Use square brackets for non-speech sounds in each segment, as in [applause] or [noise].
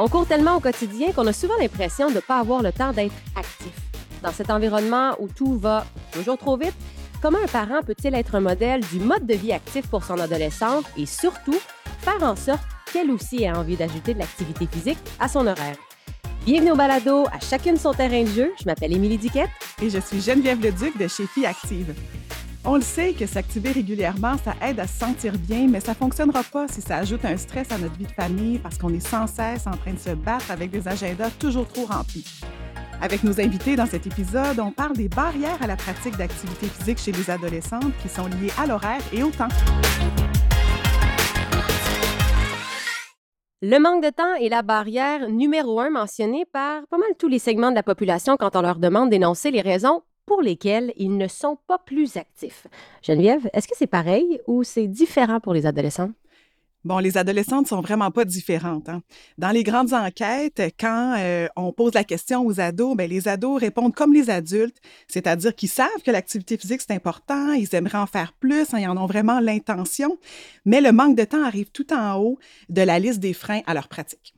On court tellement au quotidien qu'on a souvent l'impression de ne pas avoir le temps d'être actif. Dans cet environnement où tout va toujours trop vite, comment un parent peut-il être un modèle du mode de vie actif pour son adolescente et surtout faire en sorte qu'elle aussi ait envie d'ajouter de l'activité physique à son horaire? Bienvenue au balado, à chacune son terrain de jeu. Je m'appelle Émilie Diquette. Et je suis Geneviève Leduc de chez Filles Active. On le sait que s'activer régulièrement, ça aide à se sentir bien, mais ça ne fonctionnera pas si ça ajoute un stress à notre vie de famille parce qu'on est sans cesse en train de se battre avec des agendas toujours trop remplis. Avec nos invités dans cet épisode, on parle des barrières à la pratique d'activité physique chez les adolescentes qui sont liées à l'horaire et au temps. Le manque de temps est la barrière numéro un mentionnée par pas mal tous les segments de la population quand on leur demande d'énoncer les raisons pour lesquels ils ne sont pas plus actifs. Geneviève, est-ce que c'est pareil ou c'est différent pour les adolescents? Bon, les adolescentes sont vraiment pas différentes. Hein. Dans les grandes enquêtes, quand euh, on pose la question aux ados, bien, les ados répondent comme les adultes, c'est-à-dire qu'ils savent que l'activité physique c'est important, ils aimeraient en faire plus, hein, ils en ont vraiment l'intention, mais le manque de temps arrive tout en haut de la liste des freins à leur pratique.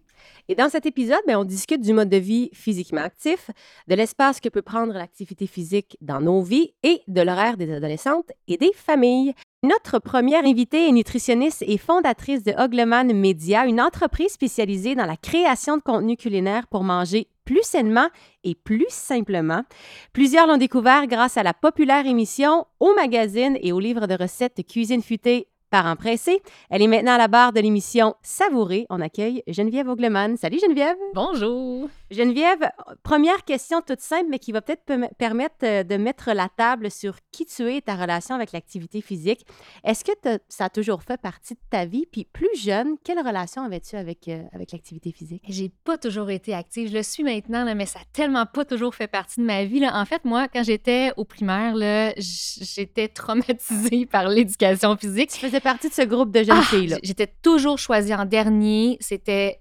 Et dans cet épisode, bien, on discute du mode de vie physiquement actif, de l'espace que peut prendre l'activité physique dans nos vies et de l'horaire des adolescentes et des familles. Notre première invitée est nutritionniste et fondatrice de Ogleman Media, une entreprise spécialisée dans la création de contenu culinaire pour manger plus sainement et plus simplement. Plusieurs l'ont découvert grâce à la populaire émission, au magazine et au livre de recettes cuisine futée Parents pressés. Elle est maintenant à la barre de l'émission Savourer. On accueille Geneviève Ogleman. Salut Geneviève. Bonjour. Geneviève, première question toute simple, mais qui va peut-être permettre euh, de mettre la table sur qui tu es et ta relation avec l'activité physique. Est-ce que ça a toujours fait partie de ta vie? Puis plus jeune, quelle relation avais-tu avec, euh, avec l'activité physique? J'ai pas toujours été active. Je le suis maintenant, là, mais ça a tellement pas toujours fait partie de ma vie. Là. En fait, moi, quand j'étais au primaire, j'étais traumatisée [laughs] par l'éducation physique. Tu faisais partie de ce groupe de jeunes ah, filles. J'étais toujours choisie en dernier. C'était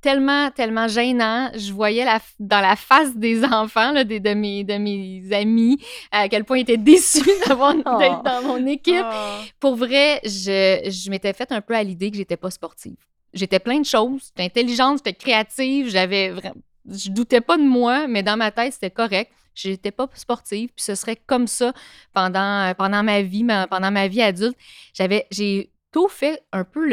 tellement, tellement gênant. Je voyais la, dans la face des [laughs] enfants, là, des, de, mes, de mes amis, à quel point ils étaient déçus [laughs] d'avoir, d'être dans mon équipe. Oh. Pour vrai, je, je m'étais faite un peu à l'idée que j'étais pas sportive. J'étais plein de choses. J'étais intelligente, j'étais créative, j'avais vraiment. Je doutais pas de moi, mais dans ma tête, c'était correct. J'étais pas sportive, puis ce serait comme ça pendant, pendant ma vie, pendant ma vie adulte. J'avais, j'ai fait un peu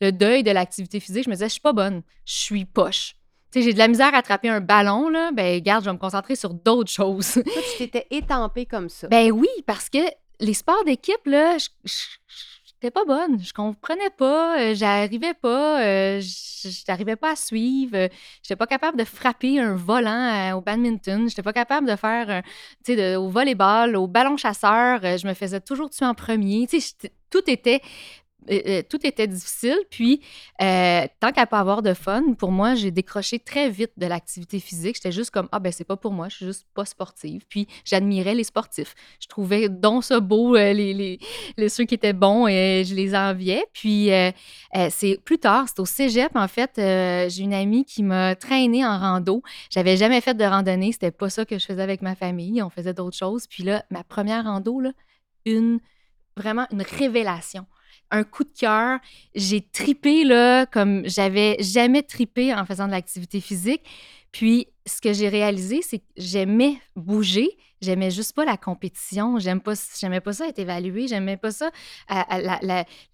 le, deuil de l'activité physique. Je me disais, je suis pas bonne, je suis poche. Tu sais, j'ai de la misère à attraper un ballon, là. Ben, garde, je vais me concentrer sur d'autres choses. Toi, tu t'étais étampée comme ça. Ben oui, parce que les sports d'équipe, là, je, n'étais pas bonne. Je comprenais pas, euh, j'arrivais pas, euh, j'arrivais pas à suivre. Je j'étais pas capable de frapper un volant au badminton. J'étais pas capable de faire, tu sais, au volleyball, au ballon chasseur. je me faisais toujours tuer en premier. Tu sais, tout était tout était difficile. Puis, euh, tant qu'à pas avoir de fun, pour moi, j'ai décroché très vite de l'activité physique. J'étais juste comme, ah ben c'est pas pour moi, je suis juste pas sportive. Puis, j'admirais les sportifs. Je trouvais donc ça beau, euh, les, les, ceux qui étaient bons, et je les enviais. Puis, euh, c'est plus tard, c'est au cégep, en fait, j'ai une amie qui m'a traînée en rando. J'avais jamais fait de randonnée, c'était pas ça que je faisais avec ma famille. On faisait d'autres choses. Puis là, ma première rando, là, une, vraiment une révélation un coup de cœur. J'ai tripé là, comme j'avais jamais tripé en faisant de l'activité physique. Puis, ce que j'ai réalisé, c'est que j'aimais bouger, j'aimais juste pas la compétition, j'aime pas, j'aimais pas ça être évalué, j'aimais pas ça,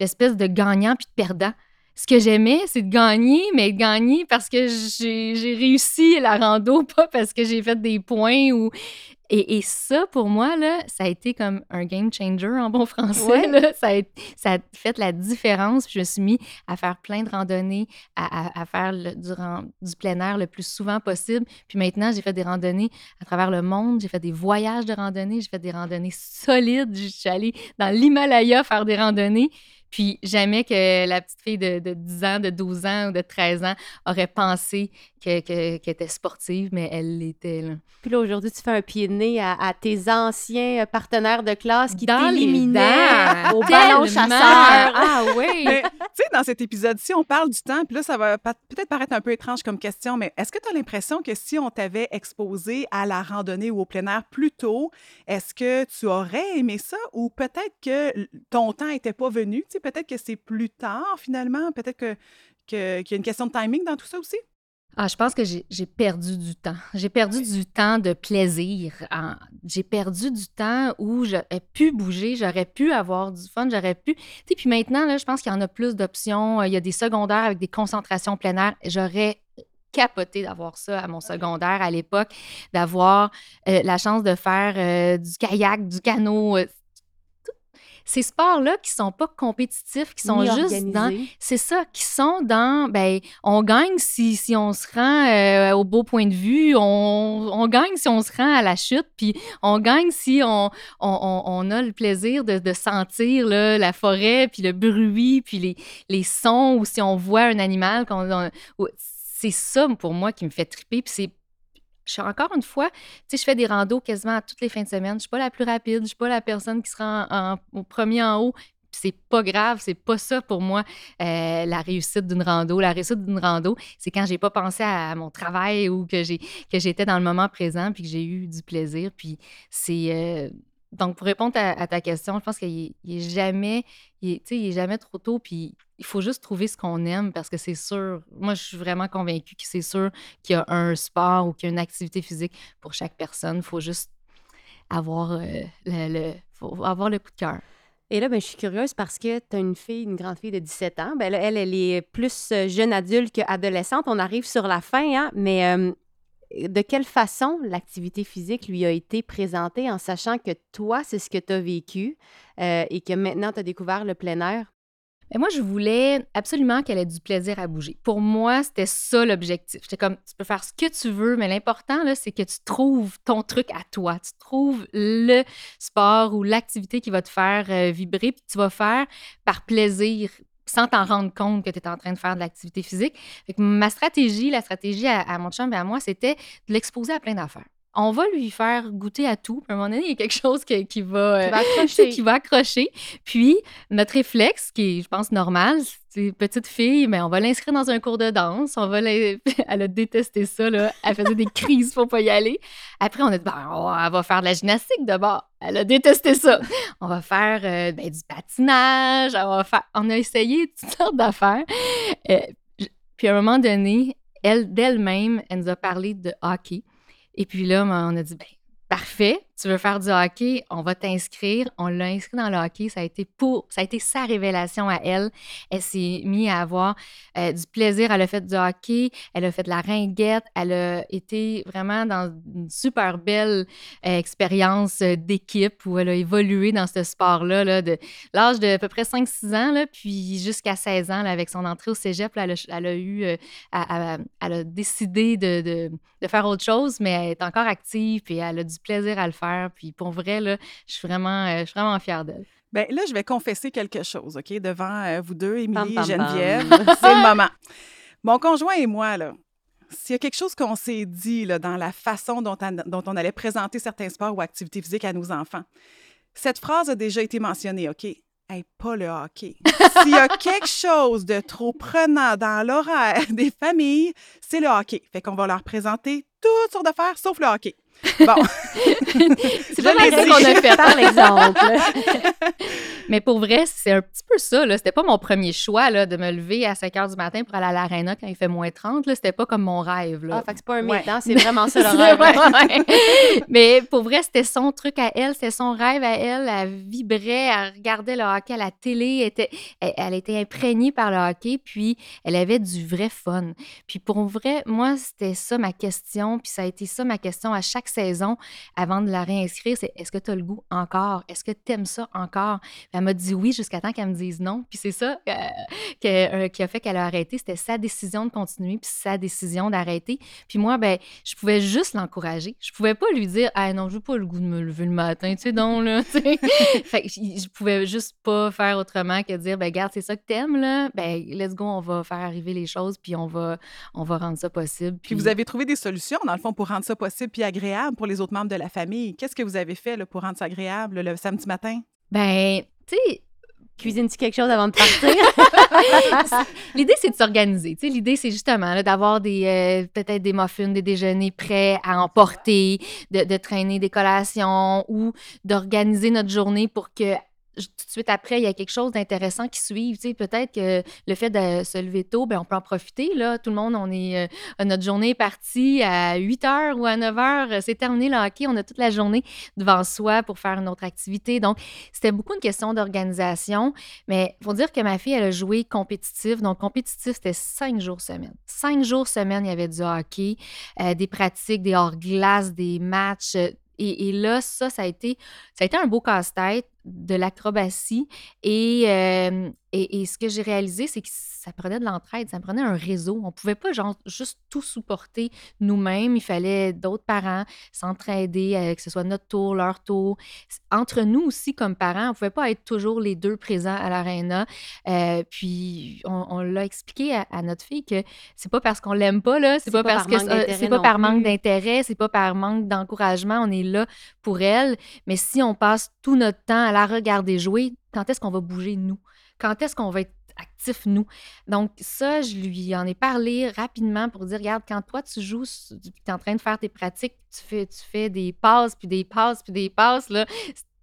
l'espèce de gagnant puis de perdant. Ce que j'aimais, c'est de gagner, mais de gagner parce que j'ai réussi la rando, [laughs] pas parce que j'ai fait des points ou et, ça, pour moi, là, ça a été comme un game changer en bon français. Là. Ça, a, ça, a, fait la différence. je me suis mis à faire plein de randonnées, à, à, faire le, du, du, plein air le plus souvent possible. Puis maintenant, j'ai fait des randonnées à travers le monde. J'ai fait des voyages de randonnées. J'ai fait des randonnées solides. Je suis allée dans l'Himalaya faire des randonnées. Puis jamais que la petite fille de, 10 ans, de 12 ans ou de 13 ans aurait pensé qu'elle était sportive, mais elle l'était. Puis là, aujourd'hui, tu fais un pied de nez à, tes anciens partenaires de classe qui t'éliminaient au ballon chasseur. [laughs] Ah oui! tu sais, dans cet épisode-ci, on parle du temps, puis là, ça va peut-être paraître un peu étrange comme question, mais est-ce que tu as l'impression que si on t'avait exposé à la randonnée ou au plein air plus tôt, est-ce que tu aurais aimé ça ou peut-être que ton temps n'était pas venu? Peut-être que c'est plus tard finalement, peut-être que, qu'il y a une question de timing dans tout ça aussi? Ah, je pense que j'ai perdu du temps. J'ai perdu du temps de plaisir. J'ai perdu du temps où j'aurais pu bouger, j'aurais pu avoir du fun, j'aurais pu. Tu sais, puis maintenant, là, je pense qu'il y en a plus d'options. Il y a des secondaires avec des concentrations plein air. J'aurais capoté d'avoir ça à mon secondaire à l'époque, d'avoir euh, la chance de faire euh, du kayak, du canot. Euh, ces sports-là qui sont pas compétitifs, qui sont juste dans. C'est ça, qui sont dans. Ben, on gagne si, si on se rend au beau point de vue, on, on, gagne si on se rend à la chute, puis on gagne si on, on, on a le plaisir de, de sentir là, la forêt, puis le bruit, puis les, les sons, ou si on voit un animal. C'est ça pour moi qui me fait triper. Puis c'est encore une fois, tu sais, je fais des randos quasiment toutes les fins de semaine. Je suis pas la plus rapide, je suis pas la personne qui sera en, au premier en haut. C'est pas grave, c'est pas ça pour moi euh, la réussite d'une rando. La réussite d'une rando, c'est quand j'ai pas pensé à, mon travail ou que j'ai que j'étais dans le moment présent puis que j'ai eu du plaisir. Puis c'est euh, donc, pour répondre à, ta question, je pense qu'il n'est jamais, jamais trop tôt. Puis il faut juste trouver ce qu'on aime parce que c'est sûr. Moi, je suis vraiment convaincue que c'est sûr qu'il y a un sport ou qu'il y a une activité physique pour chaque personne. Il faut juste avoir, euh, le, avoir le coup de cœur. Et là, ben, je suis curieuse parce que tu as une fille, une grande fille de 17 ans. Ben, elle, elle est plus euh, jeune adulte qu'adolescente. On arrive sur la fin, hein? mais euh, de quelle façon l'activité physique lui a été présentée en sachant que toi, c'est ce que tu as vécu euh, et que maintenant tu as découvert le plein air? Et moi, je voulais absolument qu'elle ait du plaisir à bouger. Pour moi, c'était ça l'objectif. J'étais comme, tu peux faire ce que tu veux, mais l'important, c'est que tu trouves ton truc à toi. Tu trouves le sport ou l'activité qui va te faire euh, vibrer, puis tu vas faire par plaisir, sans t'en rendre compte que tu es en train de faire de l'activité physique. ma stratégie, la stratégie à, mon chum et à moi, c'était de l'exposer à plein d'affaires on va lui faire goûter à tout. à un moment donné, il y a quelque chose qui, va, qui, va accrocher. [laughs] qui va accrocher. Puis, notre réflexe, qui est, je pense, normal, petite fille, mais on va l'inscrire dans un cours de danse. On va [laughs] Elle a détesté ça, là. Elle faisait des crises pour pas y aller. Après, on a dit, ben, elle va faire de la gymnastique d'abord. Elle a détesté ça. On va faire euh, ben, du patinage. On, va faire... on a essayé toutes sortes d'affaires. Euh, puis à un moment donné, elle, d'elle-même, elle nous a parlé de hockey. Et puis là, on a dit, ben, parfait, tu veux faire du hockey, on va t'inscrire. On l'a inscrit dans le hockey. Ça a été pour, ça a été sa révélation à elle. Elle s'est mise à avoir euh, du plaisir. Elle a fait du hockey, elle a fait de la ringuette. Elle a été vraiment dans une super belle euh, expérience euh, d'équipe où elle a évolué dans ce sport-là, là, de l'âge de à peu près 5-6 ans, puis jusqu'à 16 ans, avec son entrée au cégep, elle, a, eu, elle, a décidé de, faire autre chose, mais elle est encore active et elle a du plaisir à le faire puis pour vrai, là, je suis vraiment, euh, je suis vraiment fière d'elle. Bien, là, je vais confesser quelque chose, OK, devant euh, vous deux, Émilie et Geneviève. C'est le [laughs] moment. Mon conjoint et moi, là, s'il y a quelque chose qu'on s'est dit là, dans la façon dont, dont, on allait présenter certains sports ou activités physiques à nos enfants, cette phrase a déjà été mentionnée, OK? Hey, pas le hockey. [laughs] S'il y a quelque chose de trop prenant dans l'horaire des familles, c'est le hockey. Fait qu'on va leur présenter toutes sortes d'affaires sauf le hockey. Bon. [laughs] c'est pas mal qu'on a fait, par exemple. [laughs] Mais pour vrai, c'est un petit peu ça. C'était pas mon premier choix là, de me lever à 5 h du matin pour aller à l'aréna quand il fait moins 30. C'était pas comme mon rêve. Là. Ah, fait que c'est pas un mythe, hein, c'est vraiment ça [laughs] le rêve. Mais pour vrai, c'était son truc à elle, c'était son rêve à elle. Elle vibrait, elle regardait le hockey à la télé, elle était, elle était imprégnée par le hockey, puis elle avait du vrai fun. Puis pour vrai, moi, c'était ça ma question, puis ça a été ça ma question à chaque saison avant de la réinscrire, c'est est-ce que tu as le goût encore? Est-ce que tu aimes ça encore? elle m'a dit oui jusqu'à temps qu'elle me dise non. Puis c'est ça euh, euh, qui a fait qu'elle a arrêté. C'était sa décision de continuer, puis sa décision d'arrêter. Puis moi, ben, je pouvais juste l'encourager. Je pouvais pas lui dire Ah non, je n'ai pas le goût de me lever le matin, tu sais, donc, là. [laughs] fait que je pouvais juste pas faire autrement que dire ben, garde, c'est ça que t'aimes, là. Ben, let's go, on va faire arriver les choses, puis on va, on va rendre ça possible. Puis... puis vous avez trouvé des solutions, dans le fond, pour rendre ça possible puis agréable pour les autres membres de la famille? Qu'est-ce que vous avez fait là, pour rendre ça agréable le samedi matin? Ben, tu sais, Cuisine-tu quelque chose avant de partir? [laughs] L'idée, c'est de s'organiser. L'idée, c'est justement d'avoir des euh, peut-être des muffins, des déjeuners prêts à emporter, de, de traîner des collations ou d'organiser notre journée pour que tout de suite après, il y a quelque chose d'intéressant qui suit. Tu sais, peut-être que le fait de se lever tôt, ben, on peut en profiter. Là. Tout le monde, on est, euh, notre journée est partie à 8 h ou à 9 h. C'est terminé le hockey. On a toute la journée devant soi pour faire une autre activité. Donc, c'était beaucoup une question d'organisation. Mais il faut dire que ma fille, elle a joué compétitif. Donc, compétitif, c'était cinq jours semaine. Cinq jours semaine, il y avait du hockey, euh, des pratiques, des hors-glace, des matchs. Et, là, ça, ça a été, ça a été un beau casse-tête de l'acrobatie. Et, euh, et, et, ce que j'ai réalisé, c'est que ça prenait de l'entraide, ça prenait un réseau. On pouvait pas genre juste tout supporter nous-mêmes. Il fallait d'autres parents s'entraider, euh, que ce soit notre tour, leur tour. Entre nous aussi, comme parents, on pouvait pas être toujours les deux présents à l'aréna. Euh, puis on, l'a expliqué à, notre fille que c'est pas parce qu'on l'aime pas là, c'est pas, pas, parce que c'est pas par manque d'intérêt, c'est pas par manque d'encouragement. On est là pour elle. Mais si on passe tout notre temps à la regarder jouer, quand est-ce qu'on va bouger nous? Quand est-ce qu'on va être actif, nous? Donc, ça, je lui en ai parlé rapidement pour dire, regarde, quand toi, tu joues, tu es en train de faire tes pratiques, tu fais, tu fais des passes, puis des passes, puis des passes, là,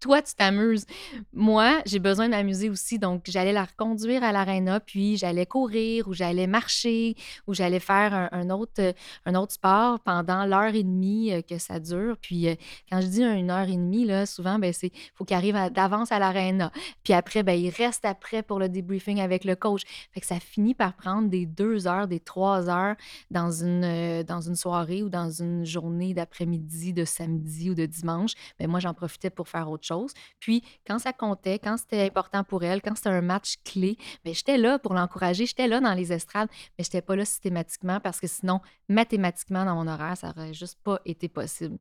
toi, tu t'amuses. Moi, j'ai besoin de m'amuser aussi. Donc, j'allais la reconduire à l'aréna, puis j'allais courir ou j'allais marcher ou j'allais faire un, autre, euh, un autre sport pendant l'heure et demie euh, que ça dure. Puis, euh, quand je dis une heure et demie, là, souvent, ben, c'est faut qu'il arrive d'avance à l'aréna. Puis après, ben, il reste après pour le debriefing avec le coach. Fait que ça finit par prendre des deux heures, des trois heures dans une, dans une soirée ou dans une journée d'après-midi, de samedi ou de dimanche. Ben, moi, j'en profitais pour faire autre chose puis, quand ça comptait, quand c'était important pour elle, quand c'était un match clé, bien, j'étais là pour l'encourager, j'étais là dans les estrades, mais je n'étais pas là systématiquement parce que sinon, mathématiquement, dans mon horaire, ça n'aurait juste pas été possible.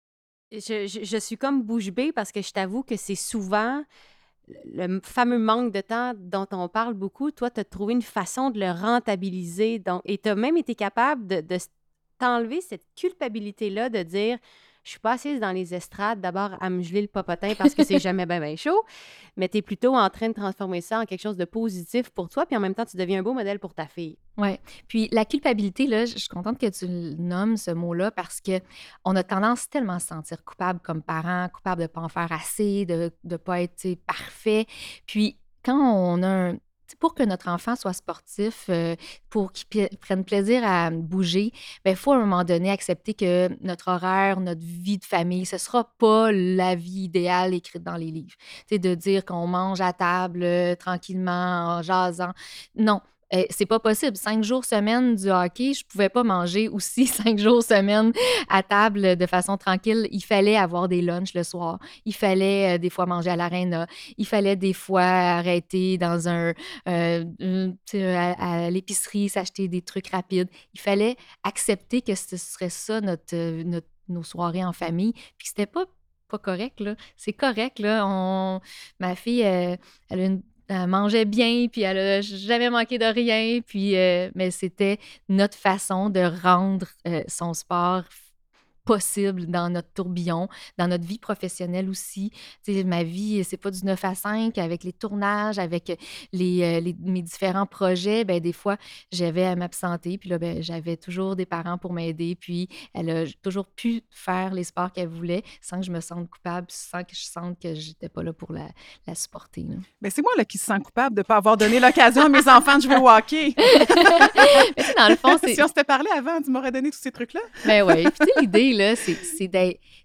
Je, suis comme bouche bée parce que je t'avoue que c'est souvent le fameux manque de temps dont on parle beaucoup. Toi, tu as trouvé une façon de le rentabiliser donc, et tu as même été capable de t'enlever cette culpabilité-là de dire je suis pas assise dans les estrades d'abord à me geler le popotin parce que c'est [laughs] jamais bien, bien chaud, mais tu es plutôt en train de transformer ça en quelque chose de positif pour toi, puis en même temps, tu deviens un beau modèle pour ta fille. Oui. Puis la culpabilité, là, je suis contente que tu nommes ce mot-là parce que on a tendance tellement à se sentir coupable comme parent, coupable de ne pas en faire assez, de ne pas être parfait. Puis quand on a un, pour que notre enfant soit sportif, euh, pour qu'il prenne plaisir à bouger, il ben, faut à un moment donné accepter que notre horaire, notre vie de famille, ce ne sera pas la vie idéale écrite dans les livres. C'est de dire qu'on mange à table euh, tranquillement, en jasant. Non, eh, c'est pas possible. Cinq jours semaine du hockey, je pouvais pas manger aussi [laughs] cinq jours semaine à table de façon tranquille. Il fallait avoir des lunchs le soir. Il fallait euh, des fois manger à l'aréna. Il fallait des fois arrêter dans un euh, à, l'épicerie, s'acheter des trucs rapides. Il fallait accepter que ce serait ça notre, nos soirées en famille. Puis c'était pas pas correct, là. C'est correct, là. Ma fille, euh, elle a une elle mangeait bien, puis elle n'a jamais manqué de rien. Puis, euh, mais c'était notre façon de rendre euh, son sport possible dans notre tourbillon, dans notre vie professionnelle aussi. sais, ma vie, c'est pas du 9 à 5 avec les tournages, avec les, euh, les mes différents projets. Ben, des fois, j'avais à m'absenter, puis là, ben, j'avais toujours des parents pour m'aider, puis elle a toujours pu faire les sports qu'elle voulait sans que je me sente coupable, sans que je sente que j'étais pas là pour la, la supporter. Ben, c'est moi là, qui se sent coupable de ne pas avoir donné l'occasion à mes enfants de jouer au hockey. [laughs] dans le fond, [laughs] si on s'était parlé avant, tu m'aurais donné tous ces trucs-là. Ben oui. Puis l'idée,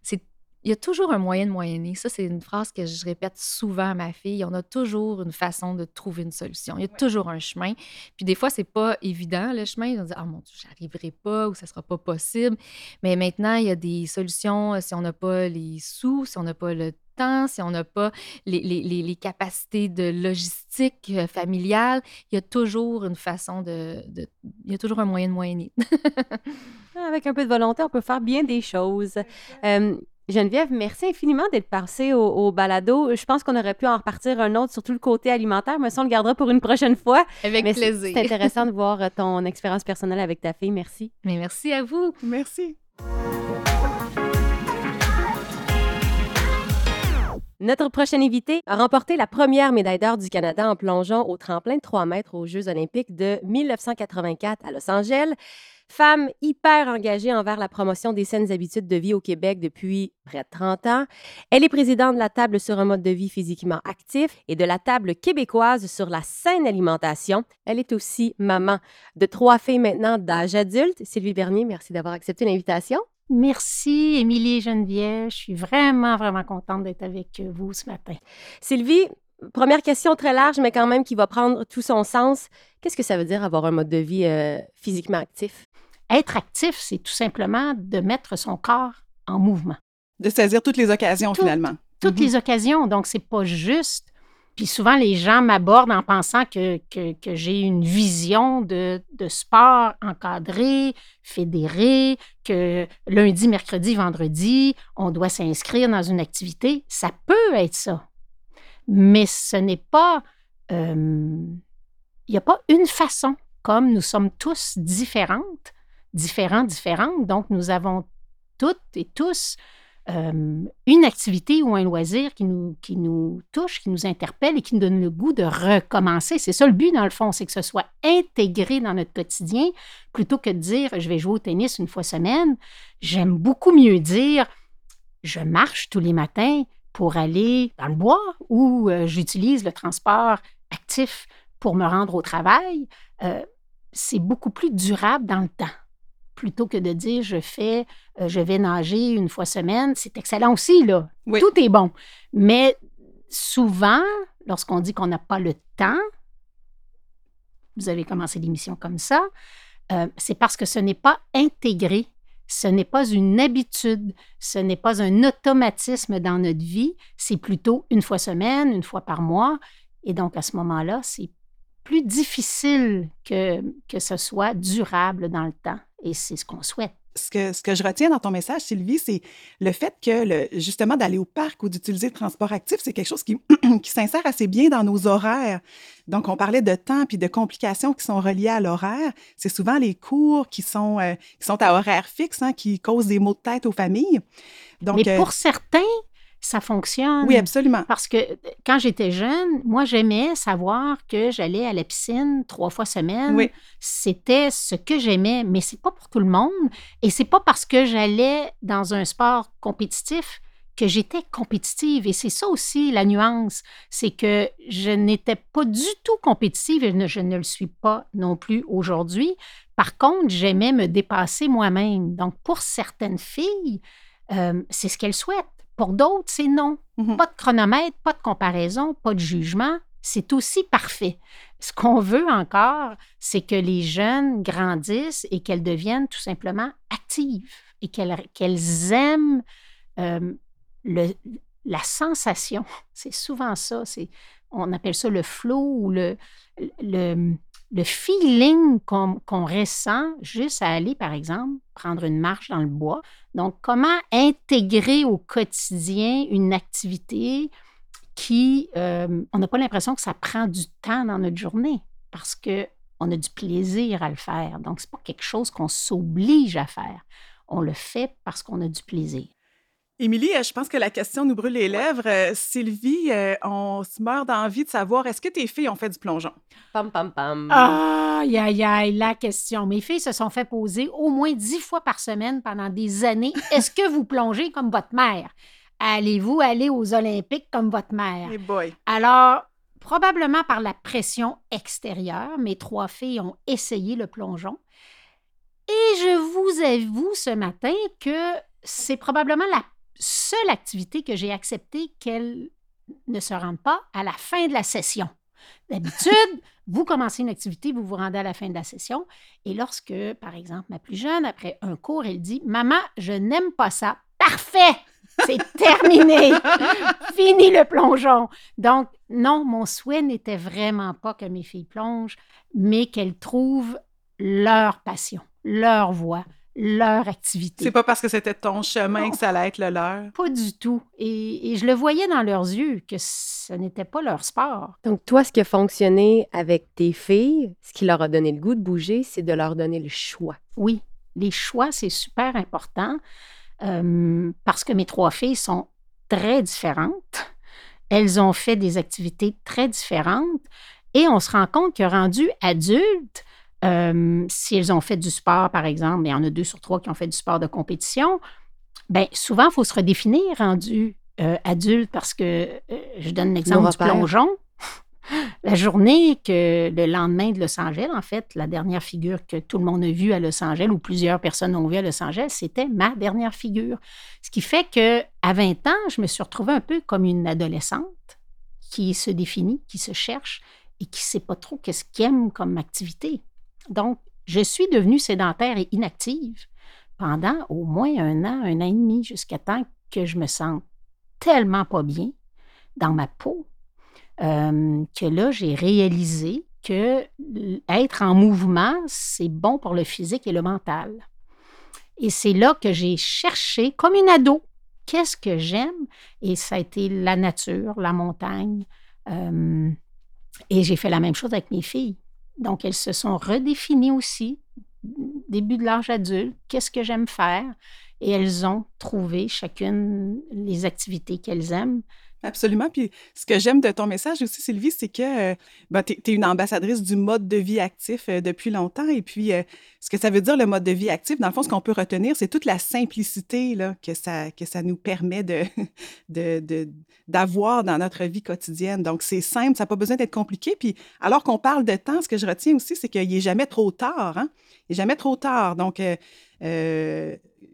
c'est il y a toujours un moyen de moyenner. Ça, c'est une phrase que je répète souvent à ma fille. On a toujours une façon de trouver une solution. Il y a toujours un chemin. Puis des fois, c'est pas évident, le chemin. On dit, ah mon Dieu, j'arriverai pas ou ça sera pas possible. Mais maintenant, il y a des solutions euh, si on n'a pas les sous, si on n'a pas le temps, si on n'a pas les, les, les, capacités de logistique euh, familiale, il y a toujours une façon de, de il y a toujours un moyen de moyenner. [laughs] Avec un peu de volonté, on peut faire bien des choses. Euh, Geneviève, merci infiniment d'être passée au, balado. Je pense qu'on aurait pu en repartir un autre, surtout le côté alimentaire, mais ça, on le gardera pour une prochaine fois. Avec plaisir. C'est intéressant de voir euh, ton expérience personnelle avec ta fille. Merci. Mais merci à vous. Merci. Notre prochaine invité a remporté la première médaille d'or du Canada en plongeant au tremplin de 3 mètres aux Jeux olympiques de 1984 à Los Angeles. Femme hyper engagée envers la promotion des saines habitudes de vie au Québec depuis près de 30 ans, elle est présidente de la table sur un mode de vie physiquement actif et de la table québécoise sur la saine alimentation. Elle est aussi maman de trois filles maintenant d'âge adulte. Sylvie Bernier, merci d'avoir accepté l'invitation. Merci, Émilie et Geneviève. Je suis vraiment, vraiment contente d'être avec vous ce matin. Sylvie, première question très large, mais quand même qui va prendre tout son sens. Qu'est-ce que ça veut dire avoir un mode de vie euh, physiquement actif? Être actif, c'est tout simplement de mettre son corps en mouvement. De saisir toutes les occasions, finalement. Toutes les occasions. Donc, c'est pas juste puis souvent, les gens m'abordent en pensant que, que, j'ai une vision de, de, sport encadré, fédéré, que lundi, mercredi, vendredi, on doit s'inscrire dans une activité. Ça peut être ça. Mais ce n'est pas... Euh, il n'y a pas une façon, comme nous sommes tous différentes, différents, différentes. Donc, nous avons toutes et tous une activité ou un loisir qui nous, qui nous touche, qui nous interpelle et qui nous donne le goût de recommencer. C'est ça le but, dans le fond, c'est que ce soit intégré dans notre quotidien plutôt que de dire je vais jouer au tennis une fois semaine. J'aime beaucoup mieux dire je marche tous les matins pour aller dans le bois ou euh, j'utilise le transport actif pour me rendre au travail. Euh, c'est beaucoup plus durable dans le temps plutôt que de dire je fais, euh, je vais nager une fois semaine, c'est excellent aussi, là. Tout est bon. Mais souvent, lorsqu'on dit qu'on n'a pas le temps, vous avez commencé l'émission comme ça, euh, c'est parce que ce n'est pas intégré, ce n'est pas une habitude, ce n'est pas un automatisme dans notre vie, c'est plutôt une fois semaine, une fois par mois. Et donc, à ce moment-là, c'est plus difficile que, que ce soit durable dans le temps. Et c'est ce qu'on souhaite. Ce que, ce que je retiens dans ton message, Sylvie, c'est le fait que le, justement d'aller au parc ou d'utiliser le transport actif, c'est quelque chose qui, [clears throat] qui s'insère assez bien dans nos horaires. Donc, on parlait de temps puis de complications qui sont reliées à l'horaire. C'est souvent les cours qui sont, euh, qui sont à horaire fixe, hein, qui causent des maux de tête aux familles. Donc, Mais pour euh, certains, ça fonctionne. Oui, absolument. Parce que quand j'étais jeune, moi, j'aimais savoir que j'allais à la piscine trois fois semaine. Oui. C'était ce que j'aimais, mais c'est pas pour tout le monde. Et c'est pas parce que j'allais dans un sport compétitif que j'étais compétitive. Et c'est ça aussi la nuance, c'est que je n'étais pas du tout compétitive et je ne le suis pas non plus aujourd'hui. Par contre, j'aimais me dépasser moi-même. Donc, pour certaines filles, euh, c'est ce qu'elles souhaitent. Pour d'autres, c'est non. Mm-hmm. Pas de chronomètre, pas de comparaison, pas de jugement. C'est aussi parfait. Ce qu'on veut encore, c'est que les jeunes grandissent et qu'elles deviennent tout simplement actives et qu'elles aiment euh, le, la sensation. [laughs] C'est souvent ça. On appelle ça le flow ou le, le, le feeling qu'on ressent juste à aller, par exemple, prendre une marche dans le bois. Donc, comment intégrer au quotidien une activité qui, euh, on n'a pas l'impression que ça prend du temps dans notre journée parce qu'on a du plaisir à le faire. Donc, ce n'est pas quelque chose qu'on s'oblige à faire. On le fait parce qu'on a du plaisir. Émilie, euh, je pense que la question nous brûle les lèvres. Euh, Sylvie, euh, on se meurt d'envie de savoir, est-ce que tes filles ont fait du plongeon? Pam, pam, pam. Aïe, aïe, aïe, la question. Mes filles se sont fait poser au moins dix fois par semaine pendant des années. [laughs] Est-ce que vous plongez comme votre mère? Allez-vous aller aux Olympiques comme votre mère? Hey boy. Alors, probablement par la pression extérieure, mes trois filles ont essayé le plongeon. Et je vous avoue ce matin que c'est probablement la seule activité que j'ai accepté qu'elle ne se rende pas à la fin de la session. D'habitude, [laughs] vous commencez une activité, vous vous rendez à la fin de la session. Et lorsque, par exemple, ma plus jeune, après un cours, elle dit Maman, je n'aime pas ça. Parfait! C'est terminé! [laughs] Fini le plongeon! Donc, non, mon souhait n'était vraiment pas que mes filles plongent, mais qu'elles trouvent leur passion, leur voie, leur activité. C'est pas parce que c'était ton chemin que ça allait être le leur? Pas du tout. Et, je le voyais dans leurs yeux que ce n'était pas leur sport. Donc, toi, ce qui a fonctionné avec tes filles, ce qui leur a donné le goût de bouger, c'est de leur donner le choix. Oui, les choix, c'est super important euh, parce que mes trois filles sont très différentes. Elles ont fait des activités très différentes et on se rend compte que rendu adulte, Euh, si elles ont fait du sport, par exemple, il y en a deux sur trois qui ont fait du sport de compétition, bien, souvent, il faut se redéfinir rendu euh, adulte parce que euh, je donne l'exemple du plongeon. [laughs] La journée que le lendemain de Los Angeles, en fait, la dernière figure que tout le monde a vue à Los Angeles ou plusieurs personnes ont vue à Los Angeles, c'était ma dernière figure. Ce qui fait que à 20 ans, je me suis retrouvée un peu comme une adolescente qui se définit, qui se cherche et qui ne sait pas trop qu'est-ce qu'elle aime comme activité. Donc, je suis devenue sédentaire et inactive pendant au moins un an, un an et demi, jusqu'à temps que je me sente tellement pas bien dans ma peau euh, que là, j'ai réalisé que être en mouvement, c'est bon pour le physique et le mental. Et c'est là que j'ai cherché, comme une ado, qu'est-ce que j'aime? Et ça a été la nature, la montagne. Euh, et j'ai fait la même chose avec mes filles. Donc, elles se sont redéfinies aussi, début de l'âge adulte, qu'est-ce que j'aime faire. Et elles ont trouvé chacune les activités qu'elles aiment. Absolument. Puis ce que j'aime de ton message aussi, Sylvie, c'est que euh, ben, tu es, une ambassadrice du mode de vie actif euh, depuis longtemps. Et puis, euh, ce que ça veut dire, le mode de vie actif, dans le fond, ce qu'on peut retenir, c'est toute la simplicité là, que, ça, que ça nous permet de, [laughs] d'avoir dans notre vie quotidienne. Donc, c'est simple, ça n'a pas besoin d'être compliqué. Puis, alors qu'on parle de temps, ce que je retiens aussi, c'est qu'il n'est jamais trop tard. Hein? Il n'est jamais trop tard. Donc,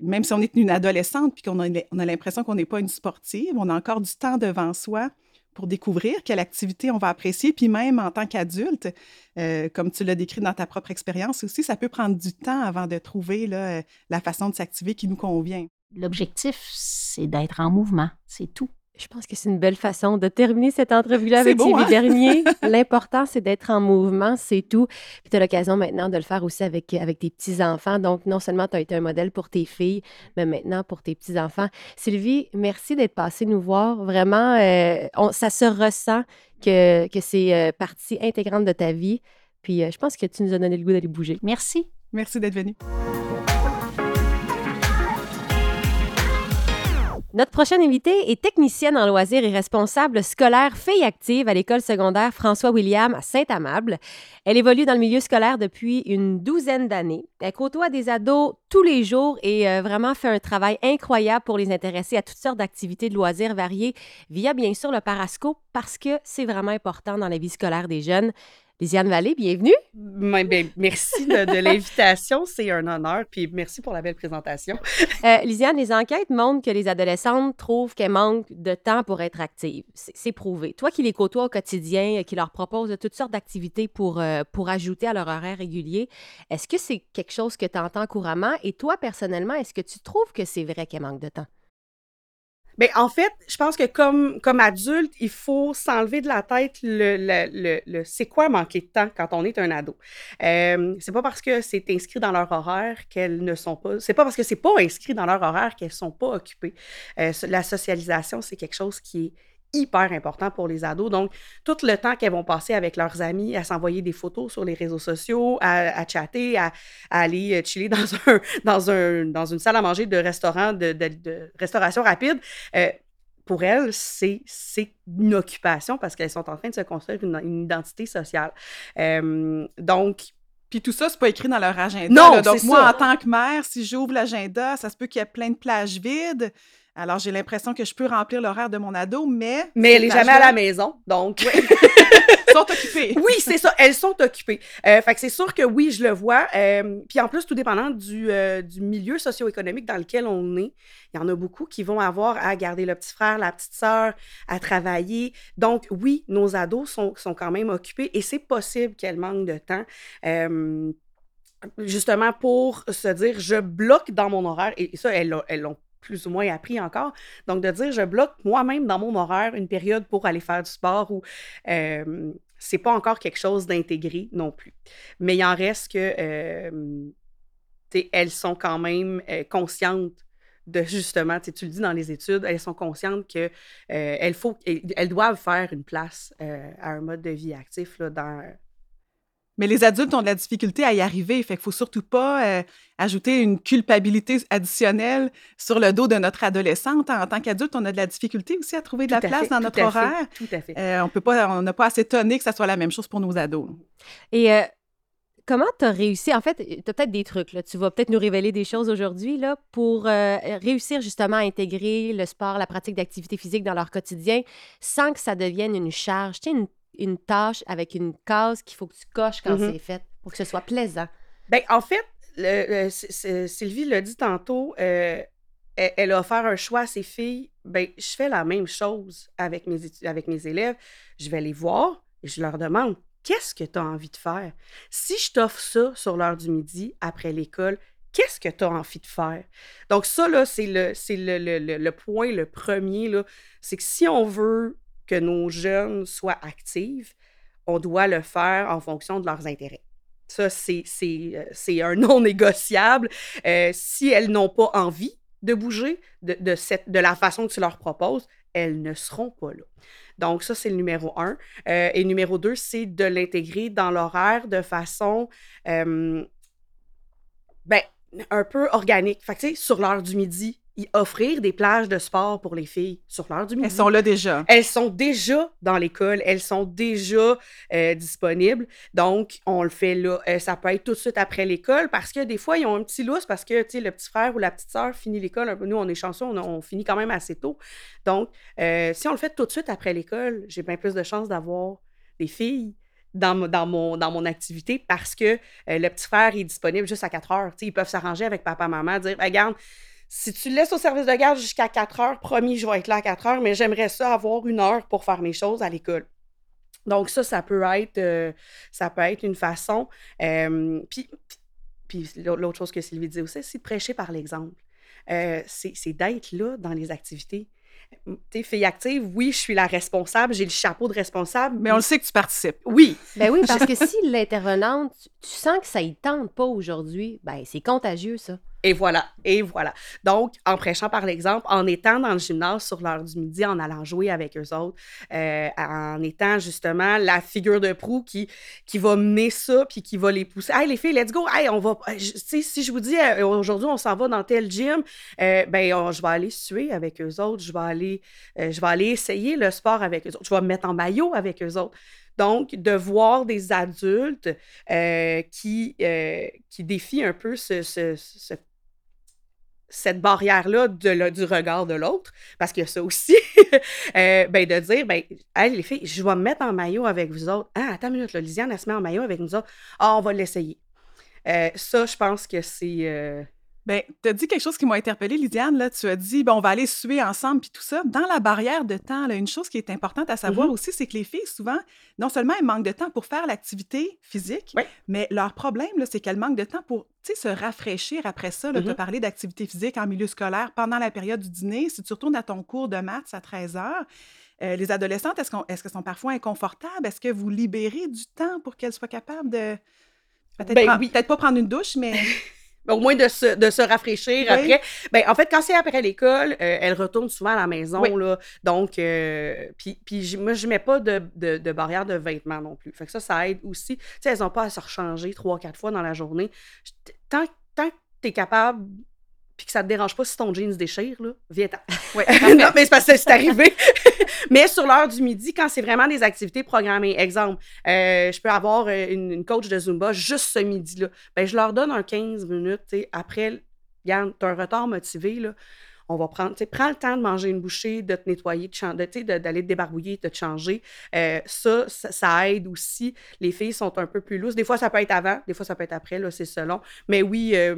même si on est une adolescente puis qu'on a, a l'impression qu'on n'est pas une sportive, on a encore du temps devant soi pour découvrir quelle activité on va apprécier. Puis même en tant qu'adulte, euh, comme tu l'as décrit dans ta propre expérience aussi, ça peut prendre du temps avant de trouver là, la façon de s'activer qui nous convient. L'objectif, c'est d'être en mouvement, c'est tout. Je pense que c'est une belle façon de terminer cette entrevue-là avec beau. Hein? [laughs] L'important, c'est d'être en mouvement, c'est tout. Puis tu as l'occasion maintenant de le faire aussi avec, avec tes petits-enfants. Donc, non seulement tu as été un modèle pour tes filles, mais maintenant pour tes petits-enfants. Sylvie, merci d'être passée nous voir. Vraiment, euh, ça se ressent que, que c'est euh, partie intégrante de ta vie. Puis euh, je pense que tu nous as donné le goût d'aller bouger. Merci. Merci d'être venue. Notre prochaine invitée est technicienne en loisirs et responsable scolaire fille active à l'école secondaire François William à Saint-Amable. Elle évolue dans le milieu scolaire depuis une douzaine d'années. Elle côtoie des ados tous les jours et euh, vraiment fait un travail incroyable pour les intéresser à toutes sortes d'activités de loisirs variées via bien sûr le Parasco parce que c'est vraiment important dans la vie scolaire des jeunes. Lisiane Vallée, bienvenue. Ben, merci de, l'invitation, c'est un honneur, puis merci pour la belle présentation. euh, Lisiane, les enquêtes montrent que les adolescentes trouvent qu'elles manquent de temps pour être actives. C'est prouvé. Toi qui les côtoies au quotidien, qui leur proposes toutes sortes d'activités pour, euh, pour ajouter à leur horaire régulier, est-ce que c'est quelque chose que tu entends couramment? Et toi, personnellement, est-ce que tu trouves que c'est vrai qu'elles manquent de temps? Ben, en fait, je pense que comme, comme adulte, il faut s'enlever de la tête le, le, le, c'est quoi manquer de temps quand on est un ado? Euh, c'est pas parce que c'est inscrit dans leur horaire qu'elles ne sont pas. C'est pas parce que c'est pas inscrit dans leur horaire qu'elles sont pas occupées. Euh, la socialisation, c'est quelque chose qui est hyper important pour les ados. Donc, tout le temps qu'elles vont passer avec leurs amis à s'envoyer des photos sur les réseaux sociaux, à, chatter, à, aller euh, chiller dans, [laughs] un, dans, un, dans une salle à manger de restaurant, de, de, restauration rapide, euh, pour elles, c'est une occupation parce qu'elles sont en train de se construire une, identité sociale. Euh, donc, puis tout ça, c'est pas écrit dans leur agenda. Non, Donc, moi, en tant que mère, si j'ouvre l'agenda, ça se peut qu'il y ait plein de plages vides. Alors, j'ai l'impression que je peux remplir l'horaire de mon ado, mais... Mais elle n'est jamais à la maison, donc... Oui. [laughs] sont occupées. oui, c'est ça, elles sont occupées. Euh, fait que c'est sûr que oui, je le vois. Euh, puis en plus, tout dépendant du, euh, du milieu socio-économique dans lequel on est, il y en a beaucoup qui vont avoir à garder le petit frère, la petite sœur, à travailler. Donc oui, nos ados sont, sont quand même occupés et c'est possible qu'elles manquent de temps justement pour se dire je bloque dans mon horaire et ça elles l'ont plus ou moins appris encore. Donc, de dire, je bloque moi-même dans mon horaire une période pour aller faire du sport ou euh, c'est pas encore quelque chose d'intégré non plus. Mais il en reste que euh, elles sont quand même euh, conscientes de justement, tu le dis dans les études, elles sont conscientes que faut, elles, doivent faire une place à un mode de vie actif là, dans, mais les adultes ont de la difficulté à y arriver. Fait qu'il faut surtout pas euh, ajouter une culpabilité additionnelle sur le dos de notre adolescente. En tant qu'adulte, on a de la difficulté aussi à trouver de la place dans notre horaire. tout à fait. Euh, on peut pas, on n'a pas à s'étonner que ça soit la même chose pour nos ados. Et euh, comment tu as réussi? En fait, tu as peut-être des trucs, là. Tu vas peut-être nous révéler des choses aujourd'hui, là, pour réussir justement à intégrer le sport, la pratique d'activité physique dans leur quotidien sans que ça devienne une charge, tu sais, une, une tâche avec une case qu'il faut que tu coches quand Mhm. c'est fait pour que ce soit plaisant. Ben, en fait, le- le- Sylvie l'a dit tantôt, euh, elle, elle a offert un choix à ses filles. Ben, je fais la même chose avec mes, avec mes élèves. Je vais les voir et je leur demande qu'est-ce que tu as envie de faire? Si je t'offre ça sur l'heure du midi, après l'école, qu'est-ce que tu as envie de faire? Donc, ça, là, c'est le, c'est le, le- le- le point, le premier, là. C'est que si on veut que nos jeunes soient actifs, on doit le faire en fonction de leurs intérêts. Ça, c'est, euh, un [laughs] non négociable. Euh, si elles n'ont pas envie de bouger de, cette, de la façon que tu leur proposes, elles ne seront pas là. Donc, ça, c'est le numéro un. Euh, et numéro deux, c'est de l'intégrer dans l'horaire de façon euh, ben, un peu organique. Fait que, tu sais, sur l'heure du midi, offrir des plages de sport pour les filles sur l'heure du midi. Elles sont là déjà. Elles sont déjà dans l'école, elles sont déjà euh, disponibles. Donc, on le fait là. Euh, ça peut être tout de suite après l'école parce que des fois, ils ont un petit lousse parce que, tu sais, le petit frère ou la petite sœur finit l'école. Nous, on est chanceux, on, on finit quand même assez tôt. Donc, euh, si on le fait tout de suite après l'école, j'ai bien plus de chances d'avoir des filles dans, dans, mon, dans mon activité parce que le petit frère est disponible juste à 4 heures. Tu sais, ils peuvent s'arranger avec papa, maman, dire Regarde, si tu le laisses au service de garde jusqu'à 4 heures, promis, je vais être là à 4 heures, mais j'aimerais ça avoir une heure pour faire mes choses à l'école. Donc, ça, ça peut être, euh, ça peut être une façon. Euh, puis, puis l'autre chose que Sylvie dit aussi, c'est de prêcher par l'exemple. Euh, c'est c'est d'être là dans les activités. Tu sais, fille active, oui, je suis la responsable, j'ai le chapeau de responsable. Mais on le sait que tu participes. Oui, Ben oui, parce que si l'intervenante, tu, tu sens que ça y tente pas aujourd'hui, ben c'est contagieux, ça. Et voilà, et voilà. Donc, en prêchant par l'exemple, en étant dans le gymnase sur l'heure du midi, en allant jouer avec eux autres, euh, en étant justement la figure de proue qui, qui va mener ça, puis qui va les pousser. Hey, les filles, let's go! Hey, on va. euh, je- si je vous dis euh, aujourd'hui, on s'en va dans tel gym, euh, ben, je vais aller suer avec eux autres, je vais aller, je vais aller essayer le sport avec eux autres, je vais me mettre en maillot avec eux autres. Donc, de voir des adultes qui, qui défient un peu ce- cette barrière-là du regard de l'autre, parce qu'il y a ça aussi, [laughs] euh, ben, de dire, ben, hey, les filles, je vais me mettre en maillot avec vous autres. Ah, attends une minute, là, Lisiane, elle se met en maillot avec nous autres. Ah, on va l'essayer. Euh, ça, je pense que c'est... Ben, tu as dit quelque chose qui m'a interpellée, Lydiane. Là. Tu as dit, bon, on va aller suer ensemble, puis tout ça. Dans la barrière de temps, là, une chose qui est importante à savoir Mhm. aussi, c'est que les filles, souvent, non seulement elles manquent de temps pour faire l'activité physique, Oui. mais leur problème, là, c'est qu'elles manquent de temps pour se rafraîchir après ça. Tu as parlé d'activité physique en milieu scolaire pendant la période du dîner. Si tu retournes à ton cours de maths à 13 heures, euh, les adolescentes, est-ce qu'on- est-ce qu'elles sont parfois inconfortables? Est-ce que vous libérez du temps pour qu'elles soient capables de. Peut-être Ben prendre- oui. peut-être pas prendre une douche, mais. [laughs] au moins de se, de se rafraîchir Oui. après. Ben, en fait, quand c'est après l'école, euh, elle retourne souvent à la maison. Oui. Là, donc, euh, puis, moi, je mets pas de, de, de barrière de vêtements non plus. Fait que ça, ça aide aussi. Tu sais, elles n'ont pas à se rechanger trois, quatre fois dans la journée. Tant, tant que tu es capable, puis que ça te dérange pas si ton jean se déchire, là, viens-t'en. [laughs] Ouais, [laughs] non, mais c'est parce que c'est arrivé. [laughs] mais sur l'heure du midi, quand c'est vraiment des activités programmées, exemple, euh, je peux avoir euh, une, une coach de Zumba juste ce midi-là. Ben, je leur donne un 15 minutes, tu sais, après, regarde, t'as un retard motivé, là. On va prendre, tu sais, prends le temps de manger une bouchée, de te nettoyer, de, chan- de, tu sais, de- d'aller te débarbouiller, de te changer. Euh, ça, ça, ça aide aussi. Les filles sont un peu plus lousses. Des fois, ça peut être avant, des fois, ça peut être après, là, c'est selon. Mais oui, euh,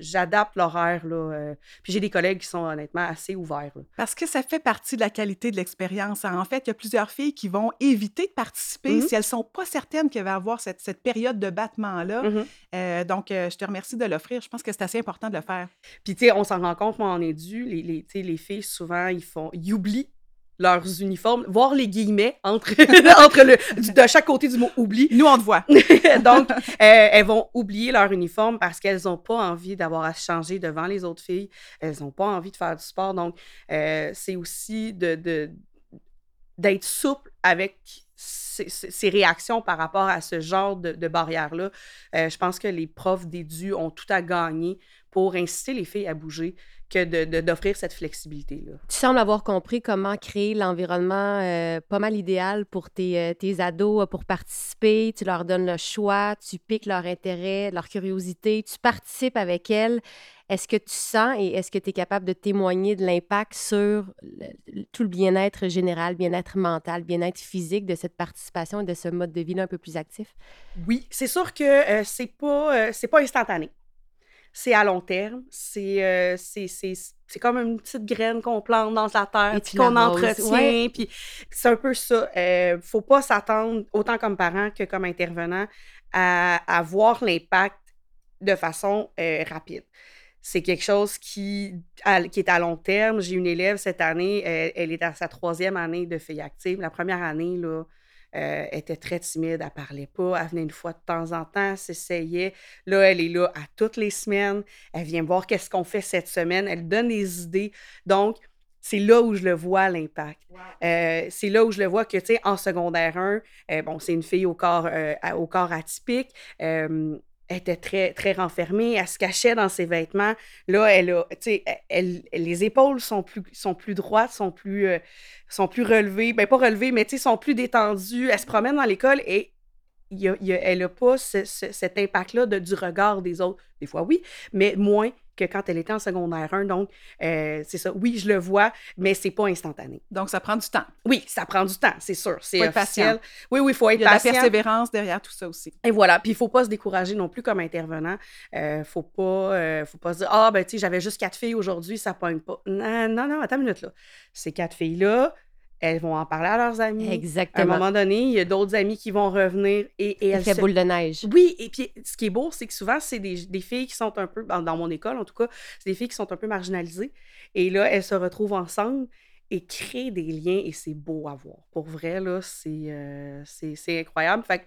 j'adapte l'horaire, là. euh, puis j'ai des collègues qui sont honnêtement assez ouverts, là. Parce que ça fait partie de la qualité de l'expérience. En fait, il y a plusieurs filles qui vont éviter de participer Mhm. si elles sont pas certaines qu'elles vont avoir cette, cette période de battement-là. Mhm. Euh, donc, je te remercie de l'offrir. Je pense que c'est assez important de le faire. Puis, tu sais, on s'en rend compte, moi, on est Les, filles, souvent, ils font. Ils oublient leurs uniformes, voir les guillemets entre, [laughs] entre le, du- de chaque côté du mot oubli. Nous, on te voit. [laughs] Donc, euh, elles vont oublier leur uniforme parce qu'elles n'ont pas envie d'avoir à se changer devant les autres filles. Elles n'ont pas envie de faire du sport. Donc, euh, c'est aussi de, de- d'être souple avec ces, ces- ces réactions par rapport à ce genre de, de barrière-là. Euh, je pense que les profs d'édu ont tout à gagner pour inciter les filles à bouger que de- de- d'offrir cette flexibilité-là. Tu sembles avoir compris comment créer l'environnement euh, pas mal idéal pour tes, euh, tes ados euh, pour participer. Tu leur donnes le choix, tu piques leur intérêt, leur curiosité, tu participes avec elles. Est-ce que tu sens et est-ce que tu es capable de témoigner de l'impact sur le- tout le bien-être général, bien-être mental, bien-être physique de cette participation et de ce mode de vie-là un peu plus actif? Oui, c'est sûr que euh, c'est pas, euh, pas instantané. C'est à long terme. C'est euh, c'est- comme une petite graine qu'on plante dans la terre, puis qu'on entretient. ouais. Puis c'est un peu ça. Euh, faut pas s'attendre, autant comme parent que comme intervenant, à, à voir l'impact de façon euh, rapide. C'est quelque chose qui, à- qui est à long terme. J'ai une élève cette année, elle, elle est à sa troisième année de fille active. La première année, là, euh, était très timide, elle parlait pas, elle venait une fois de temps en temps, s'essayait. Là, elle est là à toutes les semaines. Elle vient voir qu'est-ce qu'on fait cette semaine? Elle donne des idées. Donc, c'est là où je le vois, l'impact. Euh, c'est là où je le vois que, tu sais, en secondaire 1, euh, bon, c'est une fille au corps, euh, au corps atypique. Elle était très, très renfermée, elle se cachait dans ses vêtements. Là, elle a, elle, les épaules sont plus, sont plus droites, sont plus, euh, sont plus relevées. Ben, pas relevées, mais sont plus détendues. Elle se promène dans l'école et y a- y a- elle n'a pas ce- ce- cet impact-là du regard des autres. Des fois, oui, mais moins que quand elle était en secondaire 1. Donc, euh, c'est ça. Oui, je le vois, mais c'est pas instantané. Donc, ça prend du temps. Oui, ça prend du temps, c'est sûr. C'est officiel. patient. Oui, oui, il faut être Il y a de la patient. persévérance derrière tout ça aussi. Et voilà. Puis il faut pas se décourager non plus comme intervenant. Euh, faut pas, euh, faut pas se dire ah ben tu sais j'avais juste quatre filles aujourd'hui, ça pogne pas. Non non non, attends une minute là. Ces quatre filles là, elles vont en parler à leurs amis. À un Exactement. moment donné, il y a d'autres amis qui vont revenir et, et elles se- boule de neige. oui, et puis ce qui est beau, c'est que souvent, c'est des, des filles qui sont un peu, dans, dans mon école en tout cas, c'est des filles qui sont un peu marginalisées. Et là, elles se retrouvent ensemble et créent des liens et c'est beau à voir. Pour vrai, là, c'est euh, incroyable. Fait que,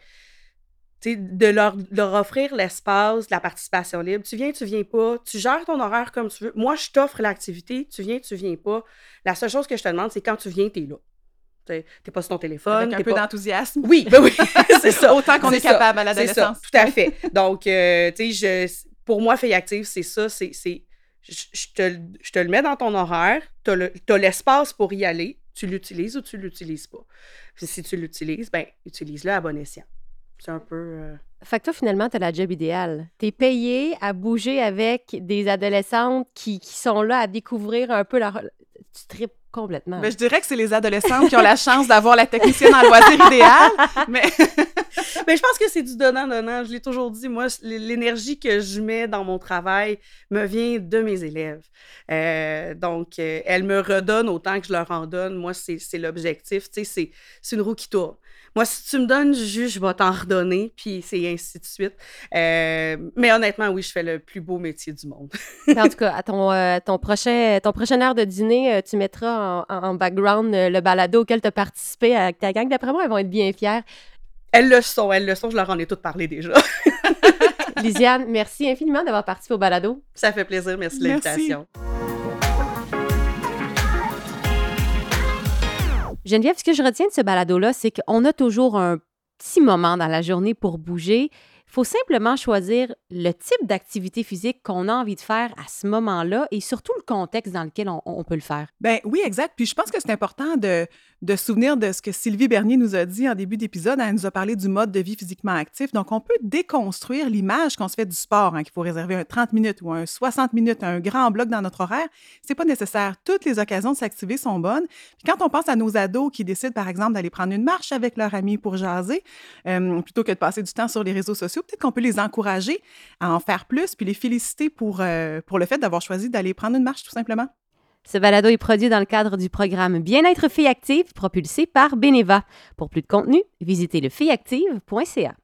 de leur, de leur offrir l'espace, la participation libre. Tu viens, tu viens pas. Tu gères ton horaire comme tu veux. Moi, je t'offre l'activité. Tu viens, tu viens pas. La seule chose que je te demande, c'est quand tu viens, t'es là. T'es pas sur ton téléphone. Avec un peu pas- d'enthousiasme. Oui, ben oui, [laughs] [laughs] c'est ça. Autant qu'on est capable à l'adolescence. tout à fait. Donc, euh, tu sais, je- pour moi, fille active, c'est ça. C'est, je, te, le- je te le mets dans ton horaire. Tu as l'espace pour y aller. Tu l'utilises ou tu l'utilises pas. Puis si tu l'utilises, ben utilise-le à bon escient. C'est un peu... euh, Fait que toi, finalement, tu as la job idéale. Tu es payé à bouger avec des adolescentes qui, qui sont là à découvrir un peu leur. Tu tripes complètement. Ben, je dirais que c'est les adolescentes qui ont la chance d'avoir la technicienne en loisir idéal. [laughs] Mais [laughs] Mais je pense que c'est du donnant-donnant. Je l'ai toujours dit, moi, l'énergie que je mets dans mon travail me vient de mes élèves. Euh, donc, euh, elles me redonnent autant que je leur en donne. Moi, c'est l'objectif. Tu sais, c'est- c'est une roue qui tourne. Moi, si tu me donnes juste, je vais t'en redonner, puis c'est ainsi de suite. Euh, mais honnêtement, oui, je fais le plus beau métier du monde. [laughs] En tout cas, à ton, euh, ton, prochain, ton prochain heure de dîner, euh, tu mettras en, background euh, le balado auquel tu as participé avec ta gang. D'après moi, elles vont être bien fières. Elles le sont, elles le sont. Je leur en ai toutes parlé déjà. [laughs] Lisiane, merci infiniment d'avoir participé au balado. Ça fait plaisir. Merci de Merci. l'invitation. Geneviève, ce que je retiens de ce balado-là, c'est qu'on a toujours un petit moment dans la journée pour bouger. Il faut simplement choisir le type d'activité physique qu'on a envie de faire à ce moment-là et surtout le contexte dans lequel on, peut le faire. Ben oui, exact. Puis je pense que c'est important de, de souvenir de ce que Sylvie Bernier nous a dit en début d'épisode. Elle nous a parlé du mode de vie physiquement actif. Donc, on peut déconstruire l'image qu'on se fait du sport, hein, qu'il faut réserver un 30 minutes ou un 60 minutes, un grand bloc dans notre horaire. C'est pas nécessaire. Toutes les occasions de s'activer sont bonnes. Puis quand on pense à nos ados qui décident, par exemple, d'aller prendre une marche avec leur ami pour jaser, euh, plutôt que de passer du temps sur les réseaux sociaux, peut-être qu'on peut les encourager à en faire plus, puis les féliciter pour, euh, pour le fait d'avoir choisi d'aller prendre une marche, tout simplement. Ce balado est produit dans le cadre du programme Bien-être Fille Active propulsé par Beneva. Pour plus de contenu, visitez lefilleactive.ca.